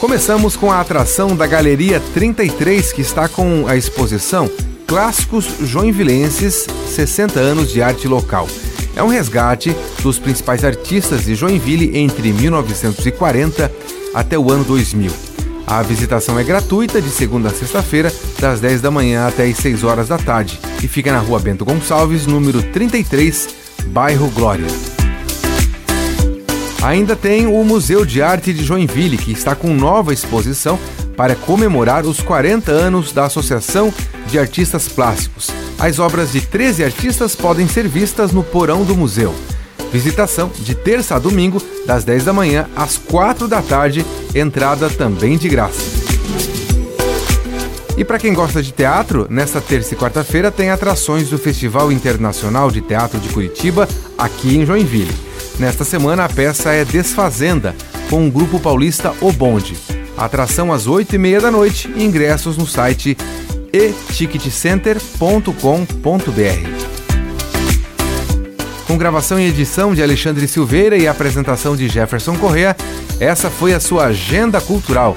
Começamos com a atração da Galeria 33, que está com a exposição Clássicos Joinvilenses 60 anos de arte local. É um resgate dos principais artistas de Joinville entre 1940 até o ano 2000. A visitação é gratuita de segunda a sexta-feira, das 10 da manhã até as 6 horas da tarde, e fica na rua Bento Gonçalves, número 33, bairro Glória. Ainda tem o Museu de Arte de Joinville, que está com nova exposição para comemorar os 40 anos da Associação de Artistas Plásticos. As obras de 13 artistas podem ser vistas no porão do museu. Visitação de terça a domingo, das 10 da manhã às 4 da tarde, entrada também de graça. E para quem gosta de teatro, nesta terça e quarta-feira tem atrações do Festival Internacional de Teatro de Curitiba, aqui em Joinville. Nesta semana a peça é Desfazenda, com o grupo paulista O Bonde. Atração às 8 e meia da noite ingressos no site eticketcenter.com.br. Com gravação e edição de Alexandre Silveira e apresentação de Jefferson Correa, essa foi a sua Agenda Cultural.